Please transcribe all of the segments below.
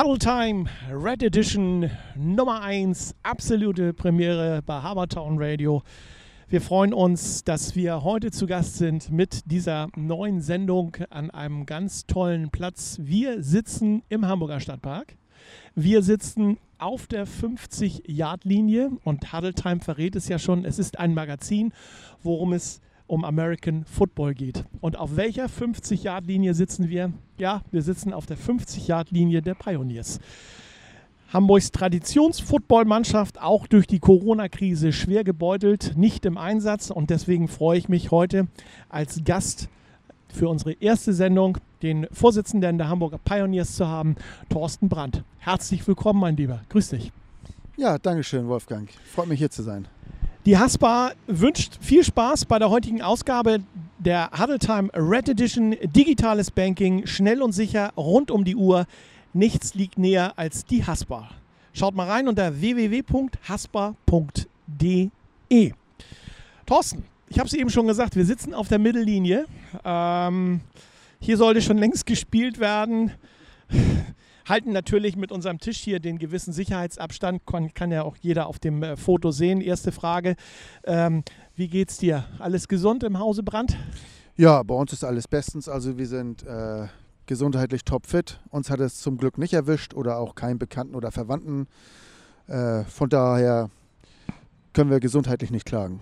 Huddle Time, Red Edition Nummer 1, absolute Premiere bei Habertown Radio. Wir freuen uns, dass wir heute zu Gast sind mit dieser neuen Sendung an einem ganz tollen Platz. Wir sitzen im Hamburger Stadtpark. Wir sitzen auf der 50-Yard-Linie und Huddle Time verrät es ja schon. Es ist ein Magazin, worum es um American Football geht. Und auf welcher 50-Yard-Linie sitzen wir? Ja, wir sitzen auf der 50-Yard-Linie der Pioneers. Hamburgs Traditionsfootballmannschaft auch durch die Corona-Krise schwer gebeutelt, nicht im Einsatz. Und deswegen freue ich mich heute als Gast für unsere erste Sendung den Vorsitzenden der Hamburger Pioneers zu haben, Thorsten Brandt. Herzlich willkommen, mein Lieber. Grüß dich. Ja, danke schön, Wolfgang. Freut mich hier zu sein. Die Haspa wünscht viel Spaß bei der heutigen Ausgabe der Huddle Time Red Edition. Digitales Banking, schnell und sicher, rund um die Uhr. Nichts liegt näher als die Haspa. Schaut mal rein unter www.haspa.de. Thorsten, ich habe es eben schon gesagt, wir sitzen auf der Mittellinie. Ähm, hier sollte schon längst gespielt werden halten natürlich mit unserem Tisch hier den gewissen Sicherheitsabstand. Kann, kann ja auch jeder auf dem äh, Foto sehen. Erste Frage: ähm, Wie geht's dir? Alles gesund im Hause Brand? Ja, bei uns ist alles bestens. Also wir sind äh, gesundheitlich topfit. Uns hat es zum Glück nicht erwischt oder auch keinen Bekannten oder Verwandten. Äh, von daher können wir gesundheitlich nicht klagen.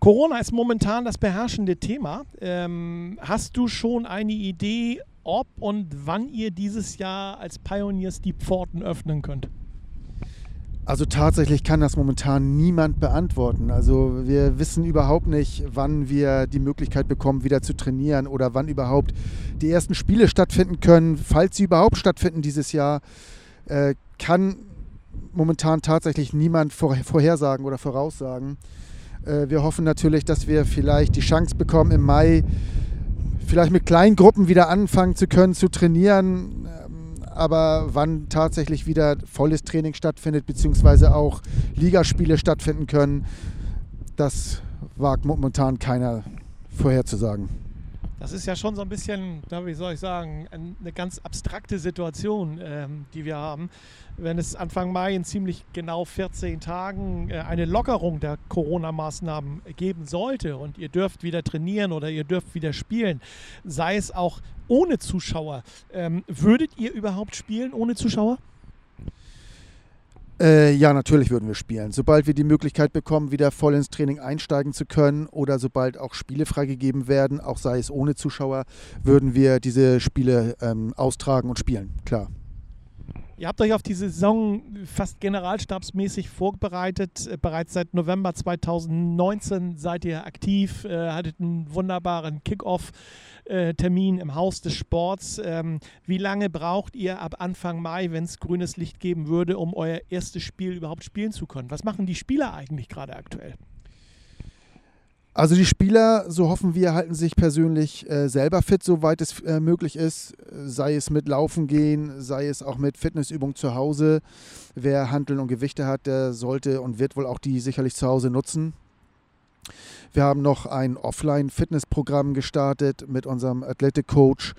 Corona ist momentan das beherrschende Thema. Ähm, hast du schon eine Idee, ob und wann ihr dieses Jahr als Pioneers die Pforten öffnen könnt? Also tatsächlich kann das momentan niemand beantworten. Also wir wissen überhaupt nicht, wann wir die Möglichkeit bekommen, wieder zu trainieren oder wann überhaupt die ersten Spiele stattfinden können. Falls sie überhaupt stattfinden dieses Jahr, äh, kann momentan tatsächlich niemand vorhersagen oder voraussagen. Äh, wir hoffen natürlich, dass wir vielleicht die Chance bekommen, im Mai vielleicht mit kleinen Gruppen wieder anfangen zu können, zu trainieren. Ähm, aber wann tatsächlich wieder volles Training stattfindet, beziehungsweise auch Ligaspiele stattfinden können, das wagt momentan keiner vorherzusagen. Das ist ja schon so ein bisschen, wie soll ich sagen, eine ganz abstrakte Situation, ähm, die wir haben wenn es Anfang Mai in ziemlich genau 14 Tagen äh, eine Lockerung der Corona-Maßnahmen geben sollte und ihr dürft wieder trainieren oder ihr dürft wieder spielen, sei es auch ohne Zuschauer, ähm, würdet ihr überhaupt spielen ohne Zuschauer? Äh, ja, natürlich würden wir spielen. Sobald wir die Möglichkeit bekommen, wieder voll ins Training einsteigen zu können oder sobald auch Spiele freigegeben werden, auch sei es ohne Zuschauer, würden wir diese Spiele ähm, austragen und spielen, klar. Ihr habt euch auf die Saison fast generalstabsmäßig vorbereitet. Äh, bereits seit November 2019 seid ihr aktiv, äh, hattet einen wunderbaren Kickoff-Termin im Haus des Sports. Ähm, wie lange braucht ihr ab Anfang Mai, wenn es grünes Licht geben würde, um euer erstes Spiel überhaupt spielen zu können? Was machen die Spieler eigentlich gerade aktuell? Also die Spieler, so hoffen wir, halten sich persönlich äh, selber fit, soweit es äh, möglich ist. Sei es mit Laufen gehen, sei es auch mit Fitnessübungen zu Hause. Wer Handeln und Gewichte hat, der sollte und wird wohl auch die sicherlich zu Hause nutzen. Wir haben noch ein Offline-Fitnessprogramm gestartet mit unserem Athletic Coach,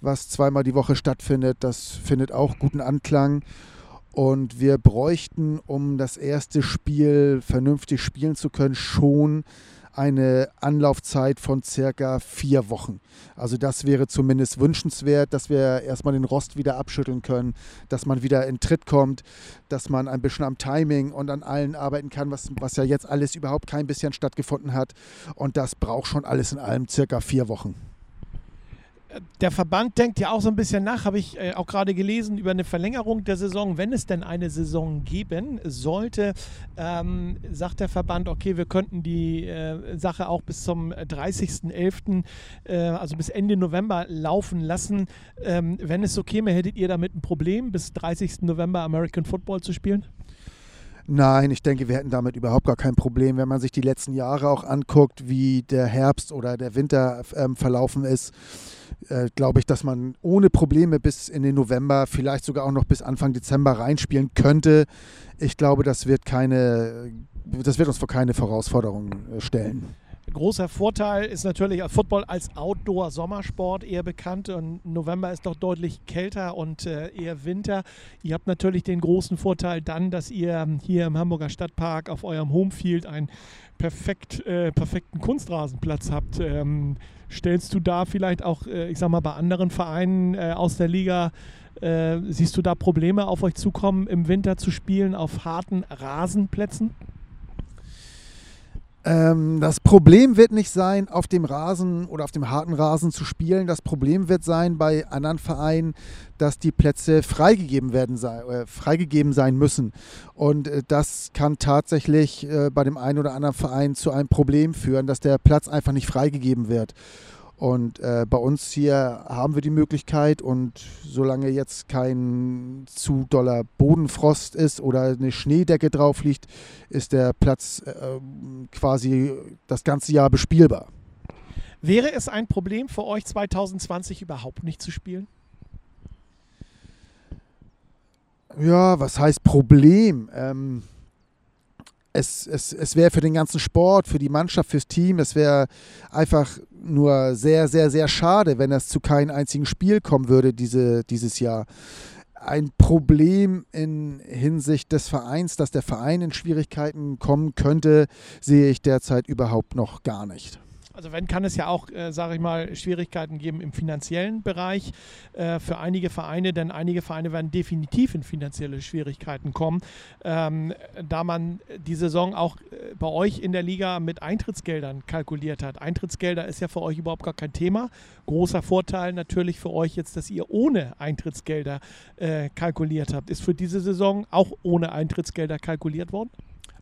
was zweimal die Woche stattfindet. Das findet auch guten Anklang. Und wir bräuchten, um das erste Spiel vernünftig spielen zu können, schon eine Anlaufzeit von circa vier Wochen. Also das wäre zumindest wünschenswert, dass wir erstmal den Rost wieder abschütteln können, dass man wieder in Tritt kommt, dass man ein bisschen am Timing und an allen arbeiten kann, was, was ja jetzt alles überhaupt kein bisschen stattgefunden hat. Und das braucht schon alles in allem circa vier Wochen der Verband denkt ja auch so ein bisschen nach, habe ich äh, auch gerade gelesen, über eine Verlängerung der Saison. Wenn es denn eine Saison geben sollte, ähm, sagt der Verband, okay, wir könnten die äh, Sache auch bis zum 30.11., äh, also bis Ende November laufen lassen. Ähm, wenn es so käme, hättet ihr damit ein Problem, bis 30. November American Football zu spielen? Nein, ich denke, wir hätten damit überhaupt gar kein Problem, wenn man sich die letzten Jahre auch anguckt, wie der Herbst oder der Winter ähm, verlaufen ist äh, glaube ich, dass man ohne Probleme bis in den November, vielleicht sogar auch noch bis Anfang Dezember reinspielen könnte. Ich glaube, das wird keine, das wird uns vor keine Herausforderungen äh, stellen. Großer Vorteil ist natürlich Football als Outdoor-Sommersport eher bekannt. Und November ist doch deutlich kälter und äh, eher Winter. Ihr habt natürlich den großen Vorteil dann, dass ihr hier im Hamburger Stadtpark auf eurem Homefield einen perfekt, äh, perfekten Kunstrasenplatz habt. Ähm, stellst du da vielleicht auch, äh, ich sag mal, bei anderen Vereinen äh, aus der Liga, äh, siehst du da Probleme auf euch zukommen, im Winter zu spielen auf harten Rasenplätzen? Ähm, das Problem wird nicht sein, auf dem Rasen oder auf dem harten Rasen zu spielen. Das Problem wird sein bei anderen Vereinen, dass die Plätze freigegeben werden sei, äh, freigegeben sein müssen. Und äh, das kann tatsächlich äh, bei dem einen oder anderen Verein zu einem Problem führen, dass der Platz einfach nicht freigegeben wird. Und äh, bei uns hier haben wir die Möglichkeit und solange jetzt kein zu doller Bodenfrost ist oder eine Schneedecke drauf liegt, ist der Platz äh, quasi das ganze Jahr bespielbar. Wäre es ein Problem für euch 2020 überhaupt nicht zu spielen? Ja, was heißt Problem? Ähm, es, es, es wäre für den ganzen Sport, für die Mannschaft, fürs Team, es wäre einfach nur sehr, sehr, sehr schade, wenn es zu keinem einzigen Spiel kommen würde diese, dieses Jahr. Ein Problem in Hinsicht des Vereins, dass der Verein in Schwierigkeiten kommen könnte, sehe ich derzeit überhaupt noch gar nicht. Also wenn kann es ja auch, äh, sage ich mal, Schwierigkeiten geben im finanziellen Bereich äh, für einige Vereine, denn einige Vereine werden definitiv in finanzielle Schwierigkeiten kommen, ähm, da man die Saison auch äh, bei euch in der Liga mit Eintrittsgeldern kalkuliert hat. Eintrittsgelder ist ja für euch überhaupt gar kein Thema. Großer Vorteil natürlich für euch jetzt, dass ihr ohne Eintrittsgelder äh, kalkuliert habt. Ist für diese Saison auch ohne Eintrittsgelder kalkuliert worden?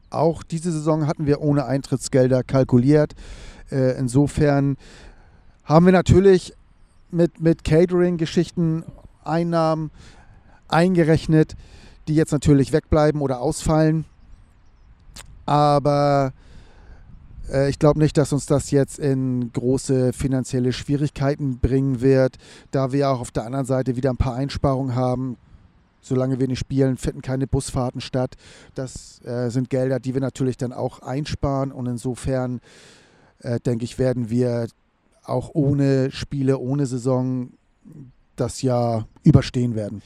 Auch diese Saison hatten wir ohne Eintrittsgelder kalkuliert. Äh, insofern haben wir natürlich mit, mit Catering-Geschichten Einnahmen eingerechnet, die jetzt natürlich wegbleiben oder ausfallen. Aber äh, ich glaube nicht, dass uns das jetzt in große finanzielle Schwierigkeiten bringen wird, da wir auch auf der anderen Seite wieder ein paar Einsparungen haben. Solange wir nicht spielen, finden keine Busfahrten statt. Das äh, sind Gelder, die wir natürlich dann auch einsparen und insofern äh, denke ich, werden wir auch ohne Spiele, ohne Saison das Jahr überstehen werden.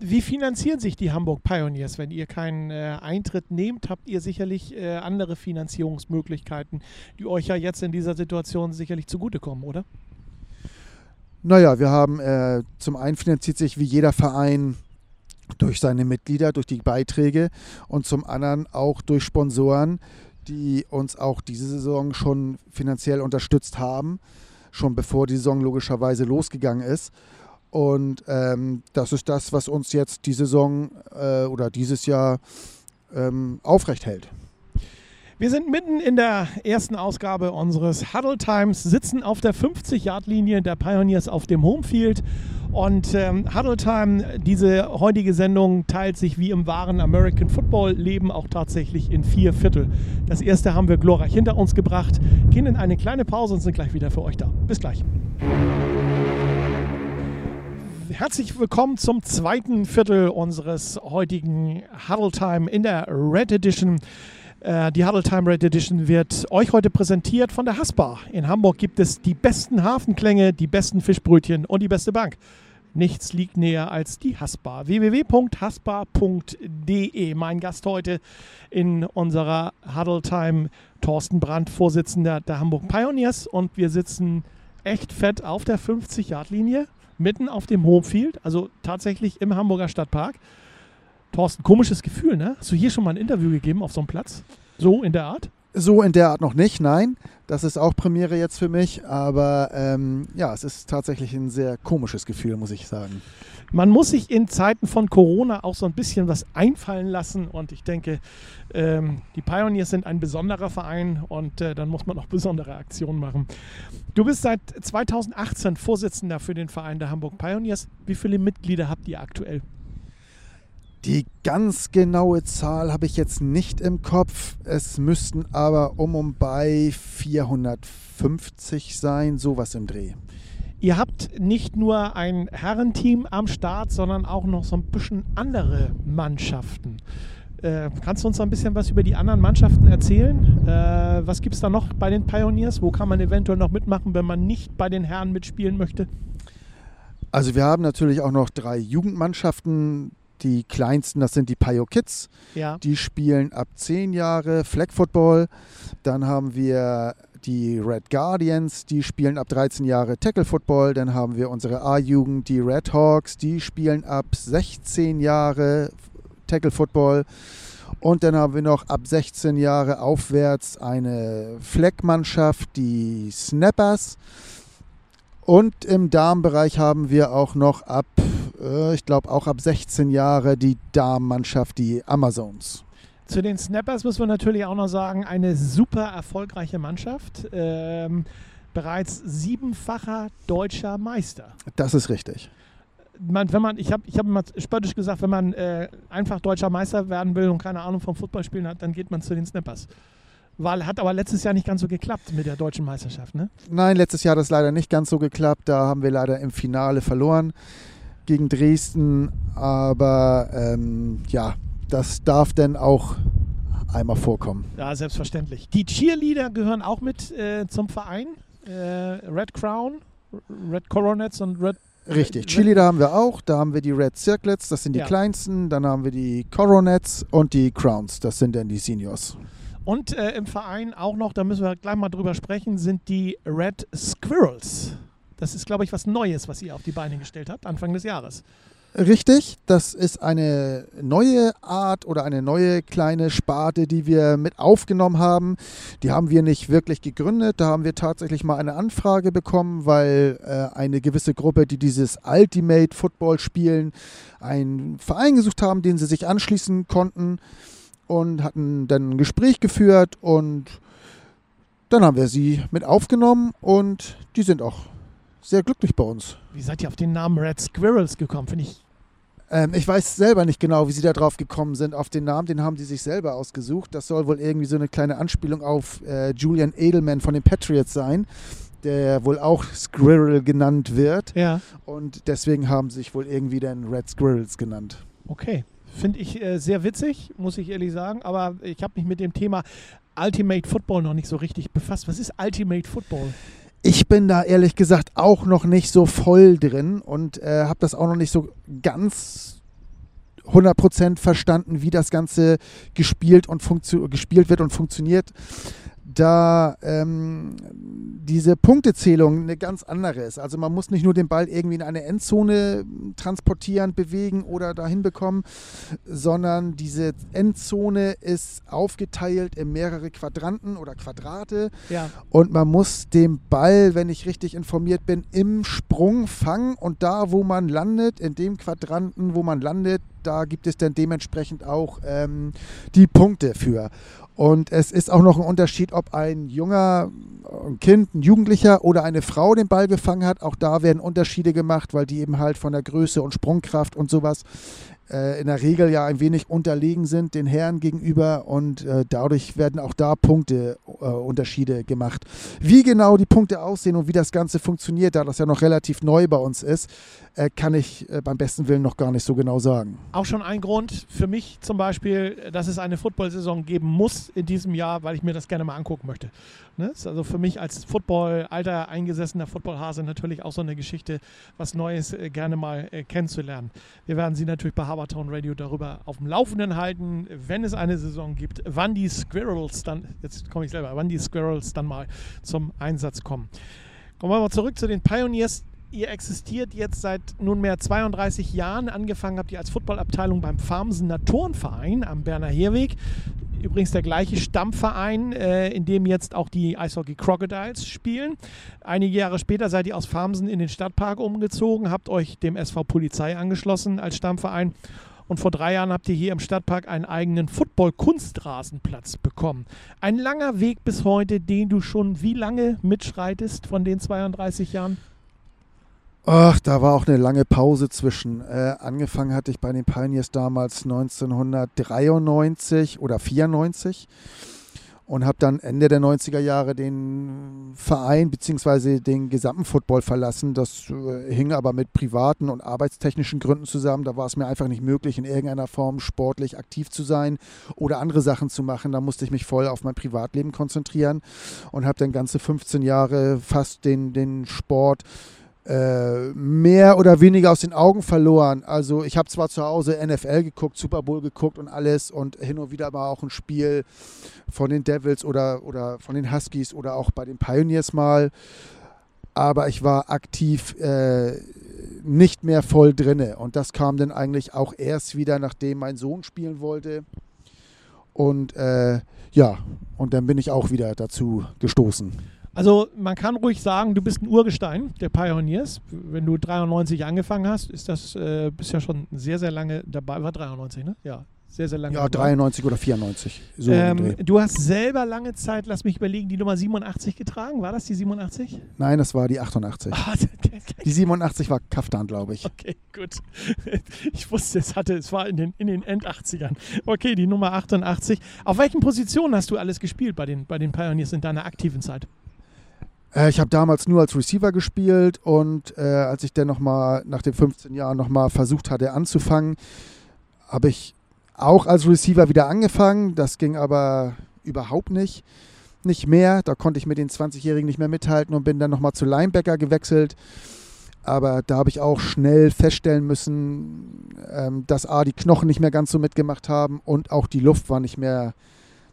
Wie finanzieren sich die Hamburg Pioneers? Wenn ihr keinen äh, Eintritt nehmt, habt ihr sicherlich äh, andere Finanzierungsmöglichkeiten, die euch ja jetzt in dieser Situation sicherlich zugutekommen, oder? Naja, wir haben äh, zum einen finanziert sich wie jeder Verein durch seine Mitglieder, durch die Beiträge und zum anderen auch durch Sponsoren, die uns auch diese Saison schon finanziell unterstützt haben, schon bevor die Saison logischerweise losgegangen ist. Und ähm, das ist das, was uns jetzt die Saison äh, oder dieses Jahr ähm, aufrecht hält. Wir sind mitten in der ersten Ausgabe unseres Huddle Times, sitzen auf der 50-Yard-Linie der Pioneers auf dem Homefield. Und ähm, Huddle Time, diese heutige Sendung, teilt sich wie im wahren American Football-Leben auch tatsächlich in vier Viertel. Das erste haben wir glorreich hinter uns gebracht, gehen in eine kleine Pause und sind gleich wieder für euch da. Bis gleich. Herzlich willkommen zum zweiten Viertel unseres heutigen Huddle Time in der Red Edition. Äh, die Huddle Time Red Edition wird euch heute präsentiert von der Haspa. In Hamburg gibt es die besten Hafenklänge, die besten Fischbrötchen und die beste Bank. Nichts liegt näher als die Haspa. www.haspa.de. Mein Gast heute in unserer Huddle Time, Thorsten Brandt, Vorsitzender der Hamburg Pioneers. Und wir sitzen echt fett auf der 50-Yard-Linie, mitten auf dem Homefield, also tatsächlich im Hamburger Stadtpark. Thorsten, komisches Gefühl, ne? Hast du hier schon mal ein Interview gegeben auf so einem Platz? So in der Art? So in der Art noch nicht, nein. Das ist auch Premiere jetzt für mich. Aber ähm, ja, es ist tatsächlich ein sehr komisches Gefühl, muss ich sagen. Man muss sich in Zeiten von Corona auch so ein bisschen was einfallen lassen. Und ich denke, ähm, die Pioneers sind ein besonderer Verein und äh, dann muss man auch besondere Aktionen machen. Du bist seit 2018 Vorsitzender für den Verein der Hamburg Pioneers. Wie viele Mitglieder habt ihr aktuell? Die ganz genaue Zahl habe ich jetzt nicht im Kopf. Es müssten aber um und bei 450 sein, sowas im Dreh. Ihr habt nicht nur ein Herrenteam am Start, sondern auch noch so ein bisschen andere Mannschaften. Äh, kannst du uns noch ein bisschen was über die anderen Mannschaften erzählen? Äh, was gibt es da noch bei den Pioneers? Wo kann man eventuell noch mitmachen, wenn man nicht bei den Herren mitspielen möchte? Also wir haben natürlich auch noch drei Jugendmannschaften. Die kleinsten, das sind die Pio Kids. Ja. Die spielen ab 10 Jahre Flag Football. Dann haben wir die Red Guardians, die spielen ab 13 Jahre Tackle Football. Dann haben wir unsere A-Jugend, die Red Hawks, die spielen ab 16 Jahre Tackle Football. Und dann haben wir noch ab 16 Jahre aufwärts eine Fleckmannschaft, die Snappers. Und im Damenbereich haben wir auch noch ab, äh, ich glaube auch ab 16 Jahre die Damenmannschaft, die Amazons. Zu den Snappers müssen wir natürlich auch noch sagen, eine super erfolgreiche Mannschaft. Ähm, bereits siebenfacher deutscher Meister. Das ist richtig. Man, wenn man, ich habe ich hab immer spöttisch gesagt, wenn man äh, einfach deutscher Meister werden will und keine Ahnung vom Footballspielen hat, dann geht man zu den Snappers. Weil hat aber letztes Jahr nicht ganz so geklappt mit der deutschen Meisterschaft, ne? Nein, letztes Jahr hat es leider nicht ganz so geklappt. Da haben wir leider im Finale verloren gegen Dresden. Aber ähm, ja, das darf denn auch einmal vorkommen. Ja, selbstverständlich. Die Cheerleader gehören auch mit äh, zum Verein. Äh, Red Crown, Red Coronets und Red. Richtig, Cheerleader haben wir auch. Da haben wir die Red Circlets, das sind die Ja. kleinsten. Dann haben wir die Coronets und die Crowns, das sind dann die Seniors. Und äh, im Verein auch noch, da müssen wir gleich mal drüber sprechen, sind die Red Squirrels. Das ist, glaube ich, was Neues, was ihr auf die Beine gestellt habt, Anfang des Jahres. Richtig, das ist eine neue Art oder eine neue kleine Sparte, die wir mit aufgenommen haben. Die haben wir nicht wirklich gegründet. Da haben wir tatsächlich mal eine Anfrage bekommen, weil äh, eine gewisse Gruppe, die dieses Ultimate Football spielen, einen Verein gesucht haben, den sie sich anschließen konnten und hatten dann ein Gespräch geführt und dann haben wir sie mit aufgenommen und die sind auch sehr glücklich bei uns. Wie seid ihr auf den Namen Red Squirrels gekommen? Finde ich. Ähm, ich weiß selber nicht genau, wie sie da drauf gekommen sind auf den Namen. Den haben die sich selber ausgesucht. Das soll wohl irgendwie so eine kleine Anspielung auf äh, Julian Edelman von den Patriots sein, der wohl auch Squirrel genannt wird. Ja. Und deswegen haben sie sich wohl irgendwie dann Red Squirrels genannt. Okay. Finde ich äh, sehr witzig, muss ich ehrlich sagen. Aber ich habe mich mit dem Thema Ultimate Football noch nicht so richtig befasst. Was ist Ultimate Football? Ich bin da ehrlich gesagt auch noch nicht so voll drin und äh, habe das auch noch nicht so ganz 100% verstanden, wie das Ganze gespielt, und gespielt wird und funktioniert. Da ähm, diese Punktezählung eine ganz andere ist. Also man muss nicht nur den Ball irgendwie in eine Endzone transportieren, bewegen oder dahin bekommen, sondern diese Endzone ist aufgeteilt in mehrere Quadranten oder Quadrate. Ja. Und man muss den Ball, wenn ich richtig informiert bin, im Sprung fangen und da, wo man landet, in dem Quadranten, wo man landet, da gibt es dann dementsprechend auch ähm, die Punkte für. Und es ist auch noch ein Unterschied, ob ein junger ein Kind, ein Jugendlicher oder eine Frau den Ball gefangen hat. Auch da werden Unterschiede gemacht, weil die eben halt von der Größe und Sprungkraft und sowas äh, in der Regel ja ein wenig unterlegen sind den Herren gegenüber und äh, dadurch werden auch da Punkte äh, gemacht. Wie genau die Punkte aussehen und wie das Ganze funktioniert, da das ja noch relativ neu bei uns ist, äh, kann ich äh, beim besten Willen noch gar nicht so genau sagen. Auch schon ein Grund für mich zum Beispiel, dass es eine Football-Saison geben muss in diesem Jahr, weil ich mir das gerne mal angucken möchte. Ne? Ist also für mich als Football, alter, eingesessener Footballhase natürlich auch so eine Geschichte, was Neues äh, gerne mal kennenzulernen. Wir werden Sie natürlich bei Habertown Radio darüber auf dem Laufenden halten, wenn es eine Saison gibt, wann die Squirrels dann, jetzt komme ich selber, wann die Squirrels dann mal zum Einsatz kommen. Kommen wir mal zurück zu den Pioneers. Ihr existiert jetzt seit nunmehr 32 Jahren. Angefangen habt ihr als Footballabteilung beim Farmsener Turnverein am Berner Heerweg. Übrigens der gleiche Stammverein, äh, in dem jetzt auch die Eishockey Crocodiles spielen. Einige Jahre später seid ihr aus Farmsen in den Stadtpark umgezogen, habt euch dem SV Polizei angeschlossen als Stammverein. Und vor drei Jahren habt ihr hier im Stadtpark einen eigenen Football-Kunstrasenplatz bekommen. Ein langer Weg bis heute, den du schon wie lange mitschreitest von den 32 Jahren? Ach, da war auch eine lange Pause zwischen. Äh, angefangen hatte ich bei den Pioneers damals 1993 oder 94. und habe dann Ende der 90er Jahre den Verein bzw. den gesamten Football verlassen. Das äh, hing aber mit privaten und arbeitstechnischen Gründen zusammen. Da war es mir einfach nicht möglich, in irgendeiner Form sportlich aktiv zu sein oder andere Sachen zu machen. Da musste ich mich voll auf mein Privatleben konzentrieren und habe dann ganze 15 Jahre fast den, den Sport mehr oder weniger aus den Augen verloren. Also ich habe zwar zu Hause NFL geguckt, Super Bowl geguckt und alles und hin und wieder mal auch ein Spiel von den Devils oder, oder von den Huskies oder auch bei den Pioneers mal, aber ich war aktiv äh, nicht mehr voll drinne und das kam dann eigentlich auch erst wieder, nachdem mein Sohn spielen wollte. Und äh, ja, und dann bin ich auch wieder dazu gestoßen. Also man kann ruhig sagen, du bist ein Urgestein der Pioneers. Wenn du 93 angefangen hast, ist das äh, bist ja schon sehr, sehr lange dabei. War 93, ne? Ja, sehr, sehr lange. Ja, dabei. 93 oder 94. So ähm, du hast selber lange Zeit, lass mich überlegen, die Nummer 87 getragen. War das die 87? Nein, das war die 88. Ah, die 87 war Kaftan, glaube ich. Okay, gut. Ich wusste, es hatte, es war in den, in den End-80ern. Okay, die Nummer 88. Auf welchen Positionen hast du alles gespielt bei den, bei den Pioneers in deiner aktiven Zeit? Äh, ich habe damals nur als Receiver gespielt und äh, als ich dann nochmal nach den 15 Jahren nochmal versucht hatte anzufangen, habe ich auch als Receiver wieder angefangen. Das ging aber überhaupt nicht. Nicht mehr. Da konnte ich mit den 20-Jährigen nicht mehr mithalten und bin dann nochmal zu Linebacker gewechselt. Aber da habe ich auch schnell feststellen müssen, ähm, dass A, die Knochen nicht mehr ganz so mitgemacht haben und auch die Luft war nicht mehr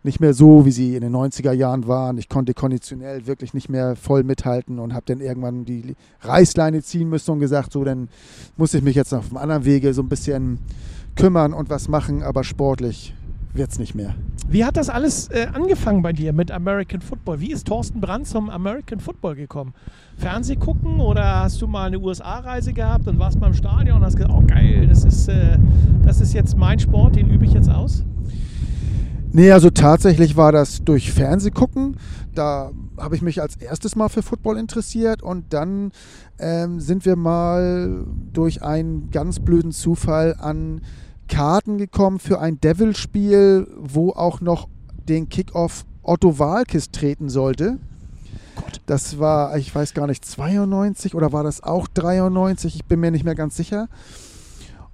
nicht mehr so, wie sie in den 90er Jahren waren. Ich konnte konditionell wirklich nicht mehr voll mithalten und habe dann irgendwann die Reißleine ziehen müssen und gesagt, so, dann muss ich mich jetzt auf einem anderen Wege so ein bisschen kümmern und was machen, aber sportlich wird es nicht mehr. Wie hat das alles äh, angefangen bei dir mit American Football? Wie ist Thorsten Brandt zum American Football gekommen? Fernseh gucken oder hast du mal eine USA-Reise gehabt und warst mal im Stadion und hast gesagt, oh geil, das ist, äh, das ist jetzt mein Sport, den übe ich jetzt aus? Nee, also tatsächlich war das durch Fernsehgucken. Da habe ich mich als erstes mal für Football interessiert und dann ähm, sind wir mal durch einen ganz blöden Zufall an Karten gekommen für ein Devil-Spiel, wo auch noch den Kickoff Otto Walkes treten sollte. Das war, ich weiß gar nicht, 92 oder war das auch 93? Ich bin mir nicht mehr ganz sicher.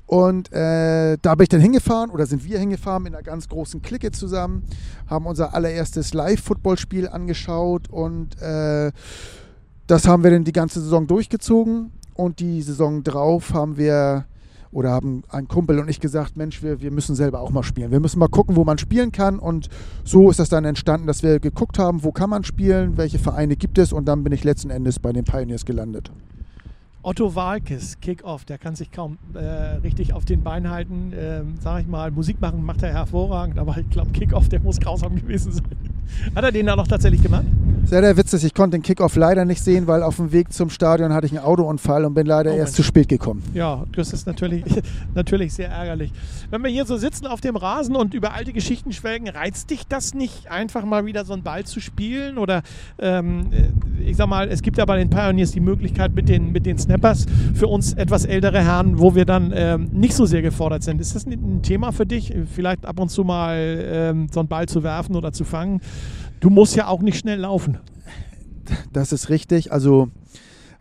Und äh, da bin ich dann hingefahren oder sind wir hingefahren mit einer ganz großen Clique zusammen, haben unser allererstes Live-Football-Spiel angeschaut und äh, das haben wir dann die ganze Saison durchgezogen. Und die Saison drauf haben wir oder haben ein Kumpel und ich gesagt, Mensch, wir, wir müssen selber auch mal spielen. Wir müssen mal gucken, wo man spielen kann. Und so ist das dann entstanden, dass wir geguckt haben, wo kann man spielen, welche Vereine gibt es. Und dann bin ich letzten Endes bei den Pioneers gelandet. Otto Walkes, Kickoff, der kann sich kaum äh, richtig auf den Beinen halten. Ähm, sag ich mal, Musik machen macht er hervorragend, aber ich glaube, Kickoff, der muss grausam gewesen sein. Hat er den da noch tatsächlich gemacht? Sehr, sehr witzig. Ich konnte den Kickoff leider nicht sehen, weil auf dem Weg zum Stadion hatte ich einen Autounfall und bin leider oh, erst Mensch. zu spät gekommen. Ja, das ist natürlich, natürlich sehr ärgerlich. Wenn wir hier so sitzen auf dem Rasen und über alte Geschichten schwelgen, reizt dich das nicht, einfach mal wieder so einen Ball zu spielen? Oder ähm, ich sag mal, es gibt ja bei den Pioneers die Möglichkeit mit den, mit den Snappers für uns etwas ältere Herren, wo wir dann ähm, nicht so sehr gefordert sind. Ist das ein Thema für dich, vielleicht ab und zu mal ähm, so einen Ball zu werfen oder zu fangen? Du musst ja auch nicht schnell laufen. Das ist richtig. Also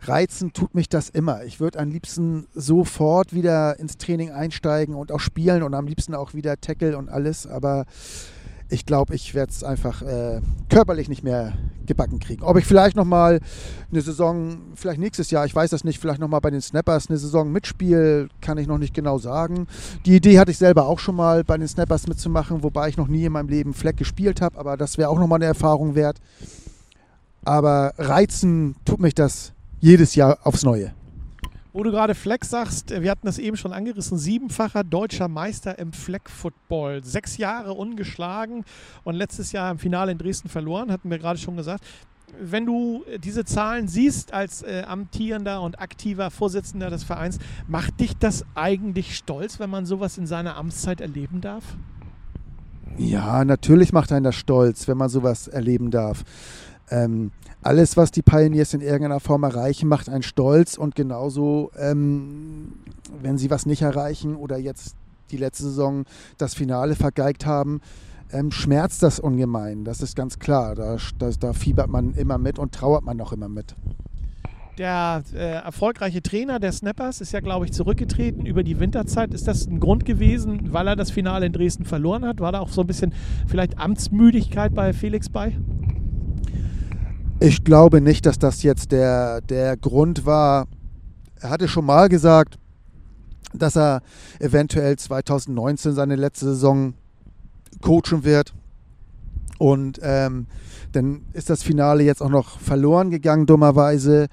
reizen tut mich das immer. Ich würde am liebsten sofort wieder ins Training einsteigen und auch spielen und am liebsten auch wieder Tackle und alles. Aber ich glaube, ich werde es einfach äh, körperlich nicht mehr gebacken kriegen. Ob ich vielleicht nochmal eine Saison, vielleicht nächstes Jahr, ich weiß das nicht, vielleicht nochmal bei den Snappers eine Saison mitspiele, kann ich noch nicht genau sagen. Die Idee hatte ich selber auch schon mal bei den Snappers mitzumachen, wobei ich noch nie in meinem Leben Fleck gespielt habe, aber das wäre auch nochmal eine Erfahrung wert. Aber reizen tut mich das jedes Jahr aufs Neue. Wo du gerade Fleck sagst, wir hatten das eben schon angerissen, siebenfacher deutscher Meister im Fleck-Football. Sechs Jahre ungeschlagen und letztes Jahr im Finale in Dresden verloren, hatten wir gerade schon gesagt. Wenn du diese Zahlen siehst als äh, amtierender und aktiver Vorsitzender des Vereins, macht dich das eigentlich stolz, wenn man sowas in seiner Amtszeit erleben darf? Ja, natürlich macht einen das stolz, wenn man sowas erleben darf. Ähm, alles, was die Pioneers in irgendeiner Form erreichen, macht einen stolz und genauso, ähm, wenn sie was nicht erreichen oder jetzt die letzte Saison das Finale vergeigt haben, ähm, schmerzt das ungemein. Das ist ganz klar. Da, da, da fiebert man immer mit und trauert man auch immer mit. Der äh, erfolgreiche Trainer der Snappers ist ja, glaube ich, zurückgetreten über die Winterzeit. Ist das ein Grund gewesen, weil er das Finale in Dresden verloren hat? War da auch so ein bisschen vielleicht Amtsmüdigkeit bei Felix bei? Ich glaube nicht, dass das jetzt der, der Grund war. Er hatte schon mal gesagt, dass er eventuell 2019 seine letzte Saison coachen wird. Und ähm, dann ist das Finale jetzt auch noch verloren gegangen, dummerweise.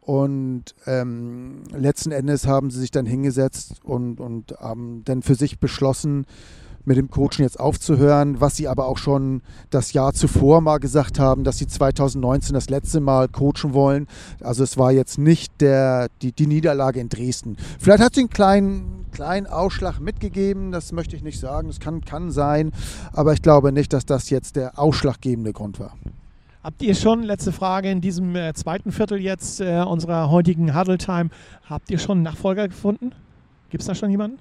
Und ähm, letzten Endes haben sie sich dann hingesetzt und, und haben dann für sich beschlossen, mit dem Coachen jetzt aufzuhören, was sie aber auch schon das Jahr zuvor mal gesagt haben, dass sie 2019 das letzte Mal coachen wollen. Also es war jetzt nicht der, die, die Niederlage in Dresden. Vielleicht hat sie einen kleinen, kleinen Ausschlag mitgegeben, das möchte ich nicht sagen, das kann, kann sein, aber ich glaube nicht, dass das jetzt der ausschlaggebende Grund war. Habt ihr schon, letzte Frage, in diesem äh, zweiten Viertel jetzt äh, unserer heutigen Huddle Time, habt ihr schon einen Nachfolger gefunden? Gibt es da schon jemanden?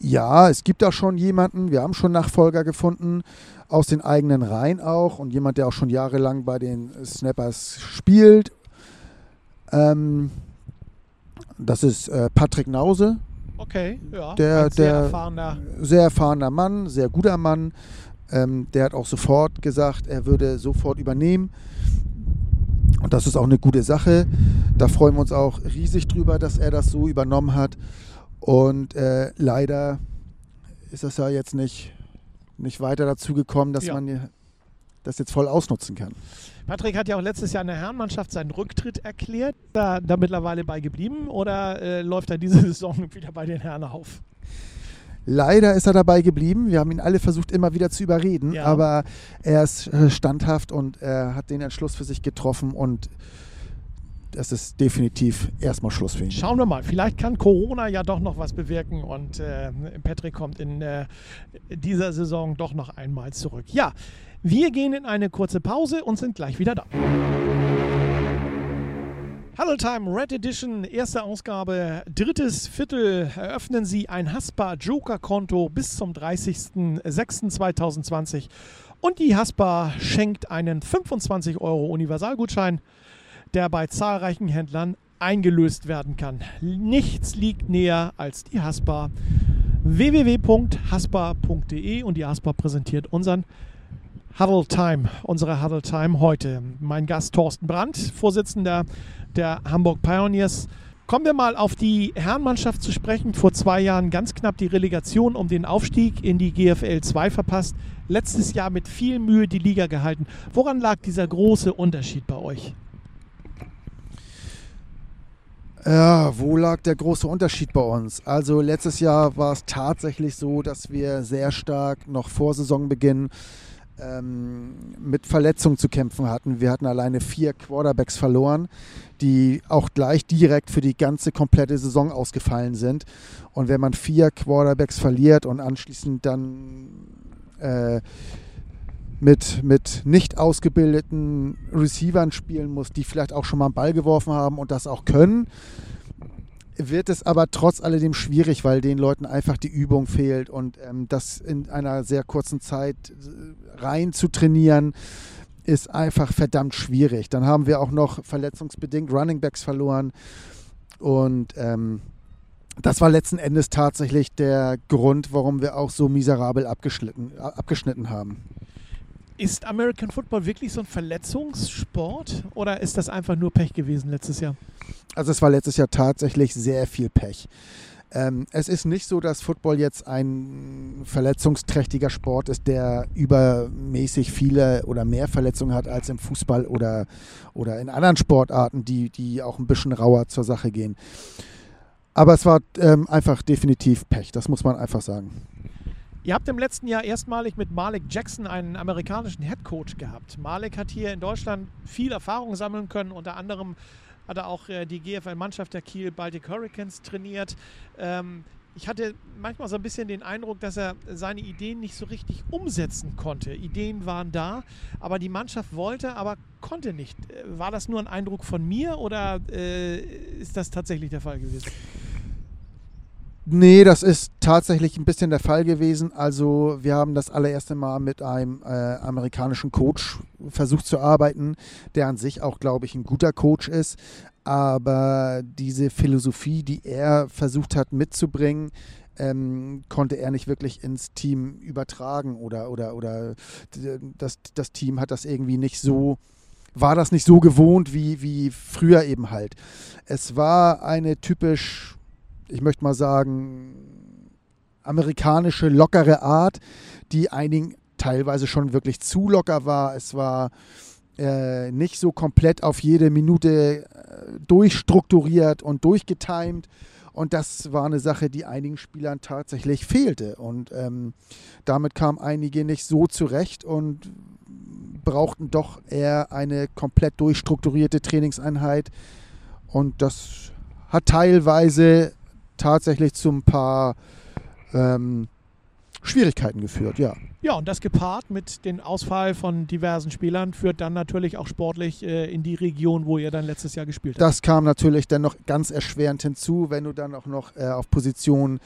Ja, es gibt da schon jemanden. Wir haben schon Nachfolger gefunden, aus den eigenen Reihen auch. Und jemand, der auch schon jahrelang bei den Snappers spielt. Ähm, das ist äh, Patrick Nause. Okay, ja. Der, sehr der erfahrener. sehr erfahrener Mann, sehr guter Mann. Ähm, der hat auch sofort gesagt, er würde sofort übernehmen. Und das ist auch eine gute Sache. Da freuen wir uns auch riesig drüber, dass er das so übernommen hat. Und äh, leider ist das ja jetzt nicht, nicht weiter dazu gekommen, dass Ja. man das jetzt voll ausnutzen kann. Patrick hat ja auch letztes Jahr in der Herrenmannschaft seinen Rücktritt erklärt. Da, da mittlerweile bei geblieben oder äh, läuft er diese Saison wieder bei den Herren auf? Leider ist er dabei geblieben. Wir haben ihn alle versucht, immer wieder zu überreden, Ja. aber er ist äh, standhaft und er hat den Entschluss für sich getroffen und das ist definitiv erstmal Schluss für ihn. Schauen wir mal, vielleicht kann Corona ja doch noch was bewirken und äh, Patrick kommt in äh, dieser Saison doch noch einmal zurück. Ja, wir gehen in eine kurze Pause und sind gleich wieder da. Huddle Time Red Edition, erste Ausgabe, drittes Viertel. Eröffnen Sie ein Haspa Joker Konto bis zum 30.06.2020 und die Haspa schenkt einen 25 Euro Universalgutschein, der bei zahlreichen Händlern eingelöst werden kann. Nichts liegt näher als die Haspa. www.haspa.de und die Haspa präsentiert unseren Huddle Time, unsere Huddle Time heute. Mein Gast Thorsten Brandt, Vorsitzender der Hamburg Pioneers. Kommen wir mal auf die Herrenmannschaft zu sprechen. Vor zwei Jahren ganz knapp die Relegation um den Aufstieg in die GFL 2 verpasst. Letztes Jahr mit viel Mühe die Liga gehalten. Woran lag dieser große Unterschied bei euch? Ja, wo lag der große Unterschied bei uns? Also letztes Jahr war es tatsächlich so, dass wir sehr stark noch vor Saisonbeginn ähm, mit Verletzungen zu kämpfen hatten. Wir hatten alleine vier Quarterbacks verloren, die auch gleich direkt für die ganze komplette Saison ausgefallen sind. Und wenn man vier Quarterbacks verliert und anschließend dann äh, mit, mit nicht ausgebildeten Receivern spielen muss, die vielleicht auch schon mal einen Ball geworfen haben und das auch können, wird es aber trotz alledem schwierig, weil den Leuten einfach die Übung fehlt und ähm, das in einer sehr kurzen Zeit äh, rein zu trainieren, ist einfach verdammt schwierig. Dann haben wir auch noch verletzungsbedingt Running Backs verloren und ähm, das war letzten Endes tatsächlich der Grund, warum wir auch so miserabel abgeschnitten, abgeschnitten haben. Ist American Football wirklich so ein Verletzungssport oder ist das einfach nur Pech gewesen letztes Jahr? Also es war letztes Jahr tatsächlich sehr viel Pech. Ähm, es ist nicht so, dass Football jetzt ein verletzungsträchtiger Sport ist, der übermäßig viele oder mehr Verletzungen hat als im Fußball oder, oder in anderen Sportarten, die, die auch ein bisschen rauer zur Sache gehen. Aber es war ähm, einfach definitiv Pech, das muss man einfach sagen. Ihr habt im letzten Jahr erstmalig mit Malik Jackson einen amerikanischen Head Coach gehabt. Malik hat hier in Deutschland viel Erfahrung sammeln können. Unter anderem hat er auch äh, die GFL-Mannschaft der Kiel Baltic Hurricanes trainiert. Ähm, ich hatte manchmal so ein bisschen den Eindruck, dass er seine Ideen nicht so richtig umsetzen konnte. Ideen waren da, aber die Mannschaft wollte, aber konnte nicht. Äh, War das nur ein Eindruck von mir oder äh, ist das tatsächlich der Fall gewesen? Nee, das ist tatsächlich ein bisschen der Fall gewesen. Also wir haben das allererste Mal mit einem äh, amerikanischen Coach versucht zu arbeiten, der an sich auch, glaube ich, ein guter Coach ist. Aber diese Philosophie, die er versucht hat mitzubringen, ähm, konnte er nicht wirklich ins Team übertragen oder, oder, oder das, das Team hat das irgendwie nicht so, war das nicht so gewohnt wie, wie früher eben halt. Es war eine typisch ich möchte mal sagen, amerikanische lockere Art, die einigen teilweise schon wirklich zu locker war. Es war äh, nicht so komplett auf jede Minute äh, durchstrukturiert und durchgetimt. Und das war eine Sache, die einigen Spielern tatsächlich fehlte. Und ähm, damit kamen einige nicht so zurecht und brauchten doch eher eine komplett durchstrukturierte Trainingseinheit. Und das hat teilweise tatsächlich zu ein paar ähm, Schwierigkeiten geführt, ja. Ja, und das gepaart mit dem Ausfall von diversen Spielern führt dann natürlich auch sportlich äh, in die Region, wo ihr dann letztes Jahr gespielt habt. Das kam natürlich dann noch ganz erschwerend hinzu, wenn du dann auch noch äh, auf Positionen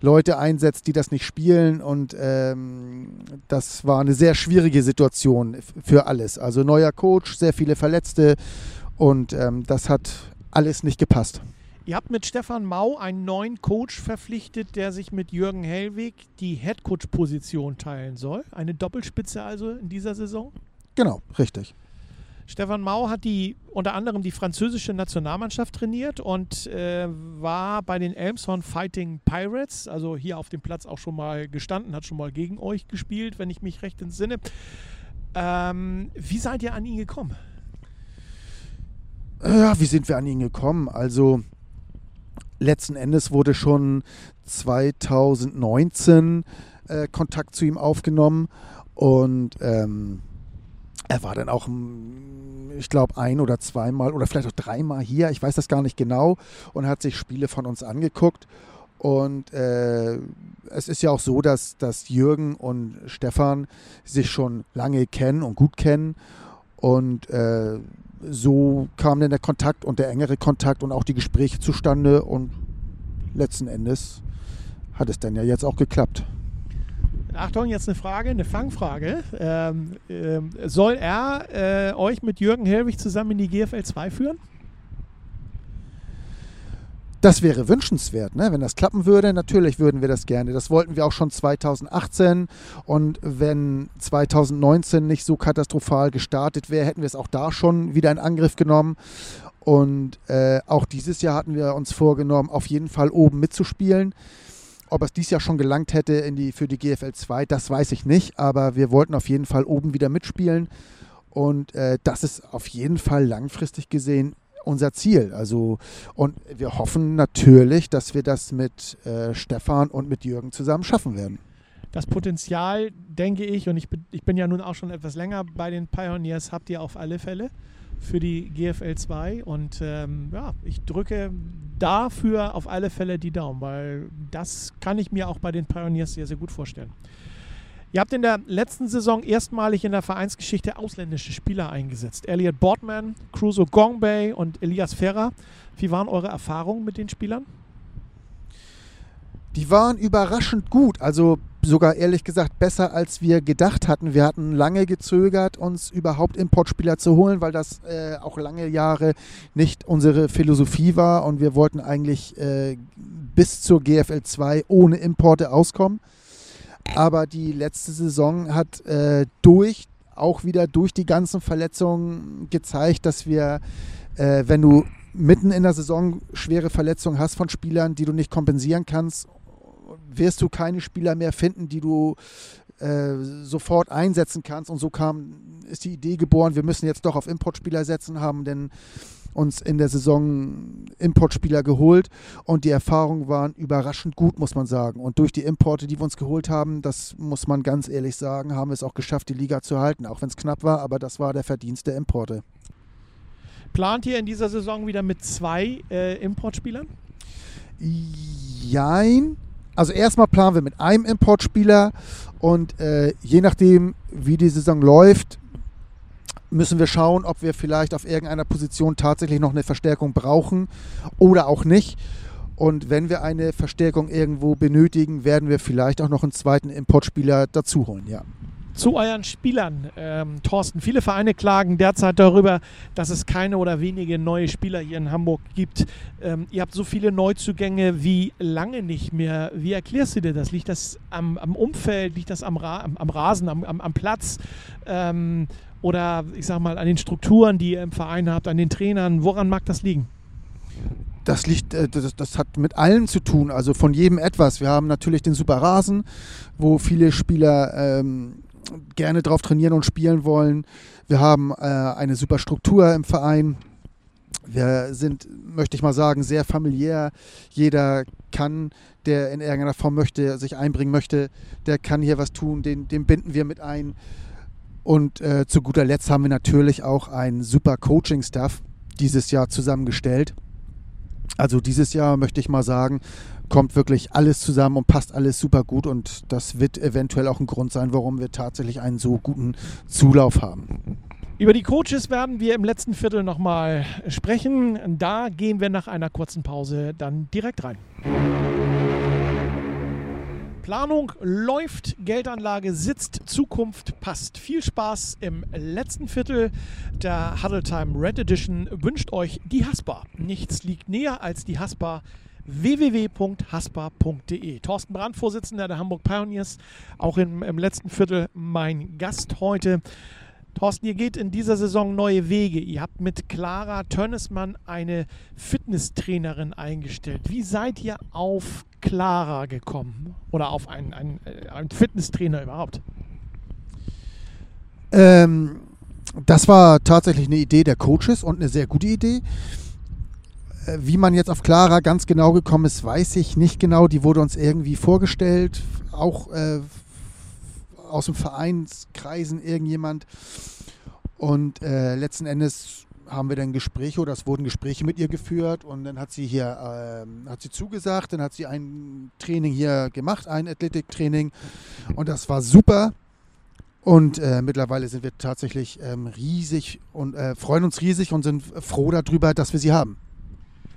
Leute einsetzt, die das nicht spielen. Und ähm, das war eine sehr schwierige Situation für alles. Also neuer Coach, sehr viele Verletzte und ähm, das hat alles nicht gepasst. Ihr habt mit Stefan Mau einen neuen Coach verpflichtet, der sich mit Jürgen Hellwig die Headcoach-Position teilen soll. Eine Doppelspitze also in dieser Saison? Genau, richtig. Stefan Mau hat die unter anderem die französische Nationalmannschaft trainiert und äh, war bei den Elmshorn Fighting Pirates, also hier auf dem Platz auch schon mal gestanden, hat schon mal gegen euch gespielt, wenn ich mich recht entsinne. Ähm, wie seid ihr an ihn gekommen? Ja, wie sind wir an ihn gekommen? Also letzten Endes wurde schon 2019 äh, Kontakt zu ihm aufgenommen und ähm, er war dann auch, ich glaube, ein oder zweimal oder vielleicht auch dreimal hier, ich weiß das gar nicht genau, und hat sich Spiele von uns angeguckt. Und äh, es ist ja auch so, dass, dass Jürgen und Stefan sich schon lange kennen und gut kennen. Und äh, so kam dann der Kontakt und der engere Kontakt und auch die Gespräche zustande und letzten Endes hat es dann ja jetzt auch geklappt. Achtung, jetzt eine Frage, eine Fangfrage. Ähm, ähm, soll er äh, euch mit Jürgen Helwig zusammen in die GFL 2 führen? Das wäre wünschenswert, ne? wenn das klappen würde. Natürlich würden wir das gerne. Das wollten wir auch schon 2018. Und wenn 2019 nicht so katastrophal gestartet wäre, hätten wir es auch da schon wieder in Angriff genommen. Und äh, auch dieses Jahr hatten wir uns vorgenommen, auf jeden Fall oben mitzuspielen. Ob es dieses Jahr schon gelangt hätte in die, für die GFL 2, das weiß ich nicht. Aber wir wollten auf jeden Fall oben wieder mitspielen. Und äh, das ist auf jeden Fall langfristig gesehen unser Ziel. Also, und wir hoffen natürlich, dass wir das mit äh, Stefan und mit Jürgen zusammen schaffen werden. Das Potenzial, denke ich, und ich bin, ich bin ja nun auch schon etwas länger bei den Pioneers, habt ihr auf alle Fälle für die GFL 2. Und ähm, ja, ich drücke dafür auf alle Fälle die Daumen, weil das kann ich mir auch bei den Pioneers sehr, sehr gut vorstellen. Ihr habt in der letzten Saison erstmalig in der Vereinsgeschichte ausländische Spieler eingesetzt. Elliot Boardman, Crusoe Gongbei und Elias Ferrer. Wie waren eure Erfahrungen mit den Spielern? Die waren überraschend gut. Also sogar ehrlich gesagt besser, als wir gedacht hatten. Wir hatten lange gezögert, uns überhaupt Importspieler zu holen, weil das äh, auch lange Jahre nicht unsere Philosophie war und wir wollten eigentlich äh, bis zur GFL 2 ohne Importe auskommen. Aber die letzte Saison hat äh, durch, auch wieder durch die ganzen Verletzungen gezeigt, dass wir, äh, wenn du mitten in der Saison schwere Verletzungen hast von Spielern, die du nicht kompensieren kannst, wirst du keine Spieler mehr finden, die du äh, sofort einsetzen kannst. Und so kam, ist die Idee geboren, wir müssen jetzt doch auf Importspieler setzen, haben denn uns in der Saison Importspieler geholt und die Erfahrungen waren überraschend gut, muss man sagen. Und durch die Importe, die wir uns geholt haben, das muss man ganz ehrlich sagen, haben wir es auch geschafft, die Liga zu halten, auch wenn es knapp war, aber das war der Verdienst der Importe. Plant ihr in dieser Saison wieder mit zwei äh, Importspielern? Jein. Also erstmal planen wir mit einem Importspieler und äh, je nachdem, wie die Saison läuft, müssen wir schauen, ob wir vielleicht auf irgendeiner Position tatsächlich noch eine Verstärkung brauchen oder auch nicht. Und wenn wir eine Verstärkung irgendwo benötigen, werden wir vielleicht auch noch einen zweiten Importspieler dazu holen, ja. Zu euren Spielern, ähm, Thorsten. Viele Vereine klagen derzeit darüber, dass es keine oder wenige neue Spieler hier in Hamburg gibt. Ähm, ihr habt so viele Neuzugänge wie lange nicht mehr. Wie erklärst du dir das? Liegt das am, am Umfeld? Liegt das am, Ra am, am Rasen, am, am, am Platz? Ähm, oder ich sag mal an den Strukturen, die ihr im Verein habt, an den Trainern? Woran mag das liegen? Das, liegt, äh, das, das, hat mit allen zu tun, also von jedem etwas. Wir haben natürlich den Super Rasen, wo viele Spieler ähm, gerne drauf trainieren und spielen wollen. Wir haben äh, eine super Struktur im Verein. Wir sind, möchte ich mal sagen, sehr familiär. Jeder kann, der in irgendeiner Form möchte, sich einbringen möchte, der kann hier was tun, den, den binden wir mit ein. Und äh, zu guter Letzt haben wir natürlich auch einen super Coaching-Staff dieses Jahr zusammengestellt. Also dieses Jahr möchte ich mal sagen, kommt wirklich alles zusammen und passt alles super gut und das wird eventuell auch ein Grund sein, warum wir tatsächlich einen so guten Zulauf haben. Über die Coaches werden wir im letzten Viertel nochmal sprechen. Da gehen wir nach einer kurzen Pause dann direkt rein. Planung läuft, Geldanlage sitzt, Zukunft passt. Viel Spaß im letzten Viertel der Huddle Time Red Edition wünscht euch die Haspa. Nichts liegt näher als die Haspa www.haspa.de. Thorsten Brandt, Vorsitzender der Hamburg Pioneers, auch im, im letzten Viertel mein Gast heute. Thorsten, ihr geht in dieser Saison neue Wege. Ihr habt mit Clara Tönnesmann eine Fitnesstrainerin eingestellt. Wie seid ihr auf Clara gekommen? Oder auf einen, einen, äh, einen Fitnesstrainer überhaupt? Ähm, das war tatsächlich eine Idee der Coaches und eine sehr gute Idee. Äh, wie man jetzt auf Clara ganz genau gekommen ist, weiß ich nicht genau. Die wurde uns irgendwie vorgestellt, auch äh, aus dem Vereinskreisen irgendjemand. Und äh, letzten Endes haben wir dann Gespräche oder es wurden Gespräche mit ihr geführt und dann hat sie hier äh, hat sie zugesagt, dann hat sie ein Training hier gemacht, ein Athletiktraining und das war super. Und äh, mittlerweile sind wir tatsächlich ähm, riesig und äh, freuen uns riesig und sind froh darüber, dass wir sie haben.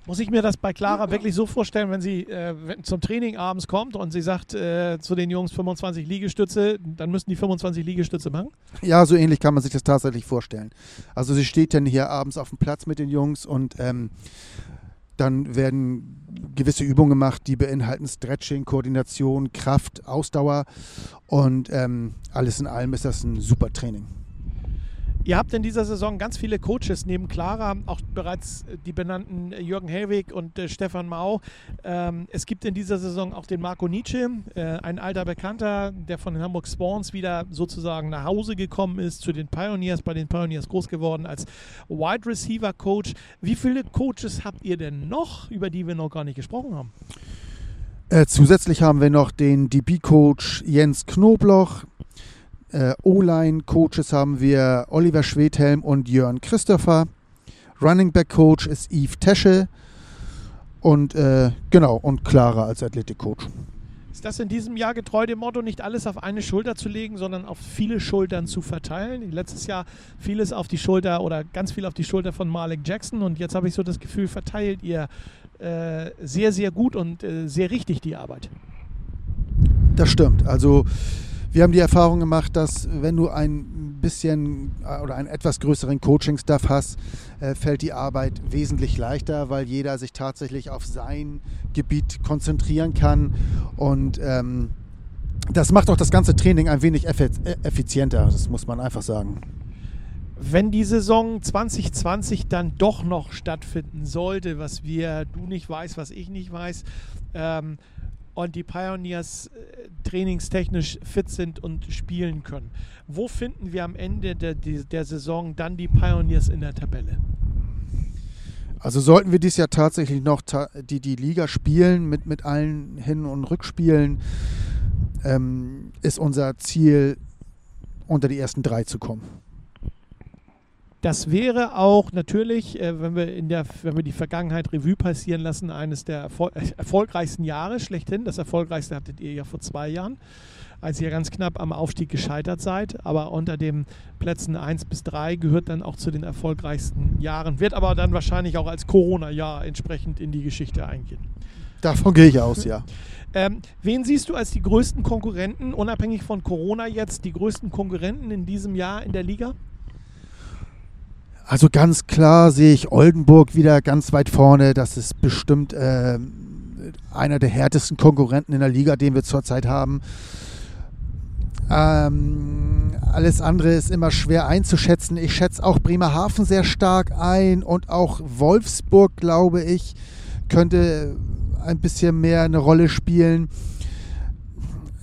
Muss ich mir das bei Clara wirklich so vorstellen, wenn sie äh, zum Training abends kommt und sie sagt äh, zu den Jungs 25 Liegestütze, dann müssen die 25 Liegestütze machen? Ja, so ähnlich kann man sich das tatsächlich vorstellen. Also sie steht dann hier abends auf dem Platz mit den Jungs und ähm, dann werden gewisse Übungen gemacht, die beinhalten Stretching, Koordination, Kraft, Ausdauer und ähm, alles in allem ist das ein super Training. Ihr habt in dieser Saison ganz viele Coaches neben Clara, auch bereits die benannten Jürgen Hellwig und äh, Stefan Mau. Ähm, es gibt in dieser Saison auch den Marco Nietzsche, äh, ein alter Bekannter, der von den Hamburg Spawns wieder sozusagen nach Hause gekommen ist, zu den Pioneers, bei den Pioneers groß geworden als Wide Receiver Coach. Wie viele Coaches habt ihr denn noch, über die wir noch gar nicht gesprochen haben? Äh, zusätzlich haben wir noch den DB-Coach Jens Knobloch, äh, O-Line-Coaches haben wir Oliver Schwedhelm und Jörn Christopher. Running Back Coach ist Yves Tesche. Und äh, genau, und Clara als Athletik-Coach. Ist das in diesem Jahr getreu dem Motto, nicht alles auf eine Schulter zu legen, sondern auf viele Schultern zu verteilen? Letztes Jahr vieles auf die Schulter oder ganz viel auf die Schulter von Malik Jackson und jetzt habe ich so das Gefühl, verteilt ihr äh, sehr, sehr gut und äh, sehr richtig die Arbeit. Das stimmt. Also wir haben die Erfahrung gemacht, dass wenn du ein bisschen äh, oder einen etwas größeren Coaching-Staff hast, äh, fällt die Arbeit wesentlich leichter, weil jeder sich tatsächlich auf sein Gebiet konzentrieren kann. Und ähm, das macht auch das ganze Training ein wenig effizienter, das muss man einfach sagen. Wenn die Saison 2020 dann doch noch stattfinden sollte, was wir, du nicht weißt, was ich nicht weiß, ähm, und die Pioneers äh, trainingstechnisch fit sind und spielen können. Wo finden wir am Ende der, der Saison dann die Pioneers in der Tabelle? Also sollten wir dies Jahr tatsächlich noch die, die Liga spielen mit, mit allen Hin- und Rückspielen, ähm, ist unser Ziel, unter die ersten drei zu kommen. Das wäre auch natürlich, äh, wenn wir in der, wenn wir die Vergangenheit Revue passieren lassen, eines der erfol äh, erfolgreichsten Jahre schlechthin. Das erfolgreichste hattet ihr ja vor zwei Jahren, als ihr ganz knapp am Aufstieg gescheitert seid. Aber unter den Plätzen 1 bis 3 gehört dann auch zu den erfolgreichsten Jahren, wird aber dann wahrscheinlich auch als Corona-Jahr entsprechend in die Geschichte eingehen. Davon gehe ich aus, ja. Ähm, wen siehst du als die größten Konkurrenten, unabhängig von Corona jetzt, die größten Konkurrenten in diesem Jahr in der Liga? Also ganz klar sehe ich Oldenburg wieder ganz weit vorne. Das ist bestimmt äh, einer der härtesten Konkurrenten in der Liga, den wir zurzeit haben. Ähm, alles andere ist immer schwer einzuschätzen. Ich schätze auch Bremerhaven sehr stark ein und auch Wolfsburg, glaube ich, könnte ein bisschen mehr eine Rolle spielen.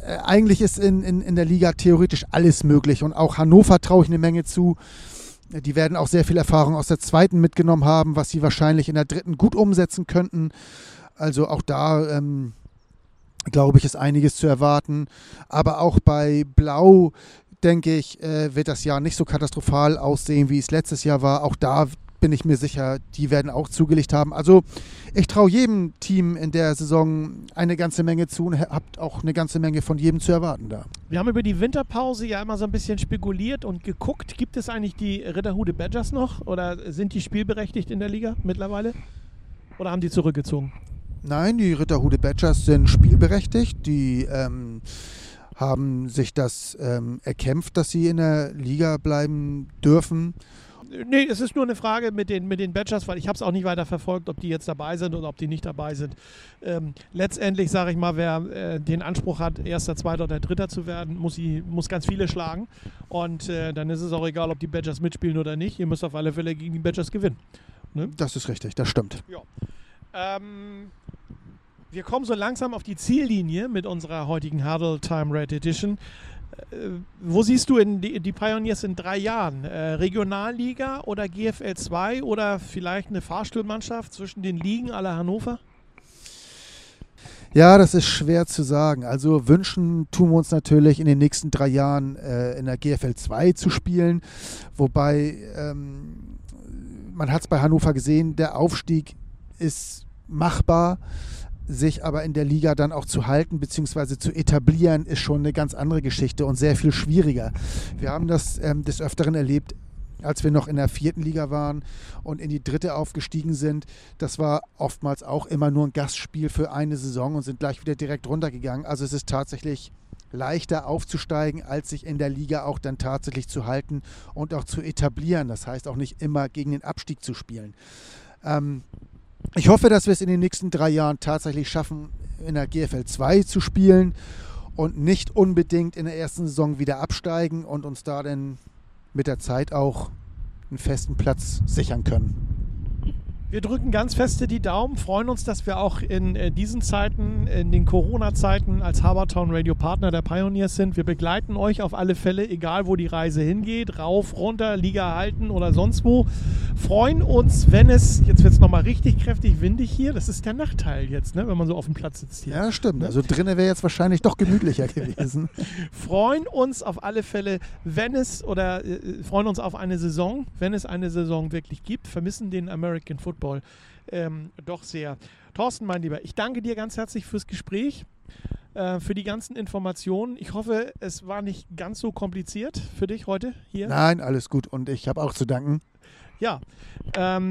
Äh, eigentlich ist in, in, in der Liga theoretisch alles möglich und auch Hannover traue ich eine Menge zu. Die werden auch sehr viel Erfahrung aus der zweiten mitgenommen haben, was sie wahrscheinlich in der dritten gut umsetzen könnten. Also auch da ähm, glaube ich, ist einiges zu erwarten. Aber auch bei Blau, denke ich, äh, wird das Jahr nicht so katastrophal aussehen, wie es letztes Jahr war. Auch da bin ich mir sicher, die werden auch zugelegt haben. Also ich traue jedem Team in der Saison eine ganze Menge zu und habt auch eine ganze Menge von jedem zu erwarten da. Wir haben über die Winterpause ja immer so ein bisschen spekuliert und geguckt. Gibt es eigentlich die Ritterhude Badgers noch oder sind die spielberechtigt in der Liga mittlerweile? Oder haben die zurückgezogen? Nein, die Ritterhude Badgers sind spielberechtigt. Die ähm, haben sich das ähm, erkämpft, dass sie in der Liga bleiben dürfen. Nee, es ist nur eine Frage mit den, mit den Badgers, weil ich habe es auch nicht weiter verfolgt, ob die jetzt dabei sind oder ob die nicht dabei sind. Ähm, letztendlich sage ich mal, wer äh, den Anspruch hat, erster, zweiter oder dritter zu werden, muss, sie, muss ganz viele schlagen. Und äh, dann ist es auch egal, ob die Badgers mitspielen oder nicht. Ihr müsst auf alle Fälle gegen die Badgers gewinnen. Ne? Das ist richtig, das stimmt. Ja. Ähm, wir kommen so langsam auf die Ziellinie mit unserer heutigen Hurdle Time Red Edition. Äh, wo siehst du in die, die, Pioneers in drei Jahren? Äh, Regionalliga oder GFL 2 oder vielleicht eine Fahrstuhlmannschaft zwischen den Ligen aller Hannover? Ja, das ist schwer zu sagen. Also wünschen tun wir uns natürlich in den nächsten drei Jahren äh, in der GFL 2 zu spielen. Wobei ähm, man hat es bei Hannover gesehen, der Aufstieg ist machbar sich aber in der Liga dann auch zu halten bzw. zu etablieren, ist schon eine ganz andere Geschichte und sehr viel schwieriger. Wir haben das ähm, des Öfteren erlebt, als wir noch in der vierten Liga waren und in die dritte aufgestiegen sind. Das war oftmals auch immer nur ein Gastspiel für eine Saison und sind gleich wieder direkt runtergegangen. Also es ist tatsächlich leichter aufzusteigen, als sich in der Liga auch dann tatsächlich zu halten und auch zu etablieren. Das heißt auch nicht immer gegen den Abstieg zu spielen. Ähm, ich hoffe, dass wir es in den nächsten drei Jahren tatsächlich schaffen, in der GFL 2 zu spielen und nicht unbedingt in der ersten Saison wieder absteigen und uns da dann mit der Zeit auch einen festen Platz sichern können. Wir drücken ganz feste die Daumen, freuen uns, dass wir auch in äh, diesen Zeiten, in den Corona-Zeiten als Habertown Radio Partner der Pioneers sind. Wir begleiten euch auf alle Fälle, egal wo die Reise hingeht, rauf, runter, Liga halten oder sonst wo. Freuen uns, wenn es, jetzt wird es nochmal richtig kräftig windig hier, das ist der Nachteil jetzt, ne, wenn man so auf dem Platz sitzt hier. Ja, stimmt. Also drinnen wäre jetzt wahrscheinlich doch gemütlicher gewesen. freuen uns auf alle Fälle, wenn es, oder äh, freuen uns auf eine Saison, wenn es eine Saison wirklich gibt, vermissen den American Football Football ähm, doch sehr. Thorsten, mein Lieber, ich danke dir ganz herzlich fürs Gespräch, äh, für die ganzen Informationen. Ich hoffe, es war nicht ganz so kompliziert für dich heute hier. Nein, alles gut und ich habe auch zu danken. Ja. Ähm,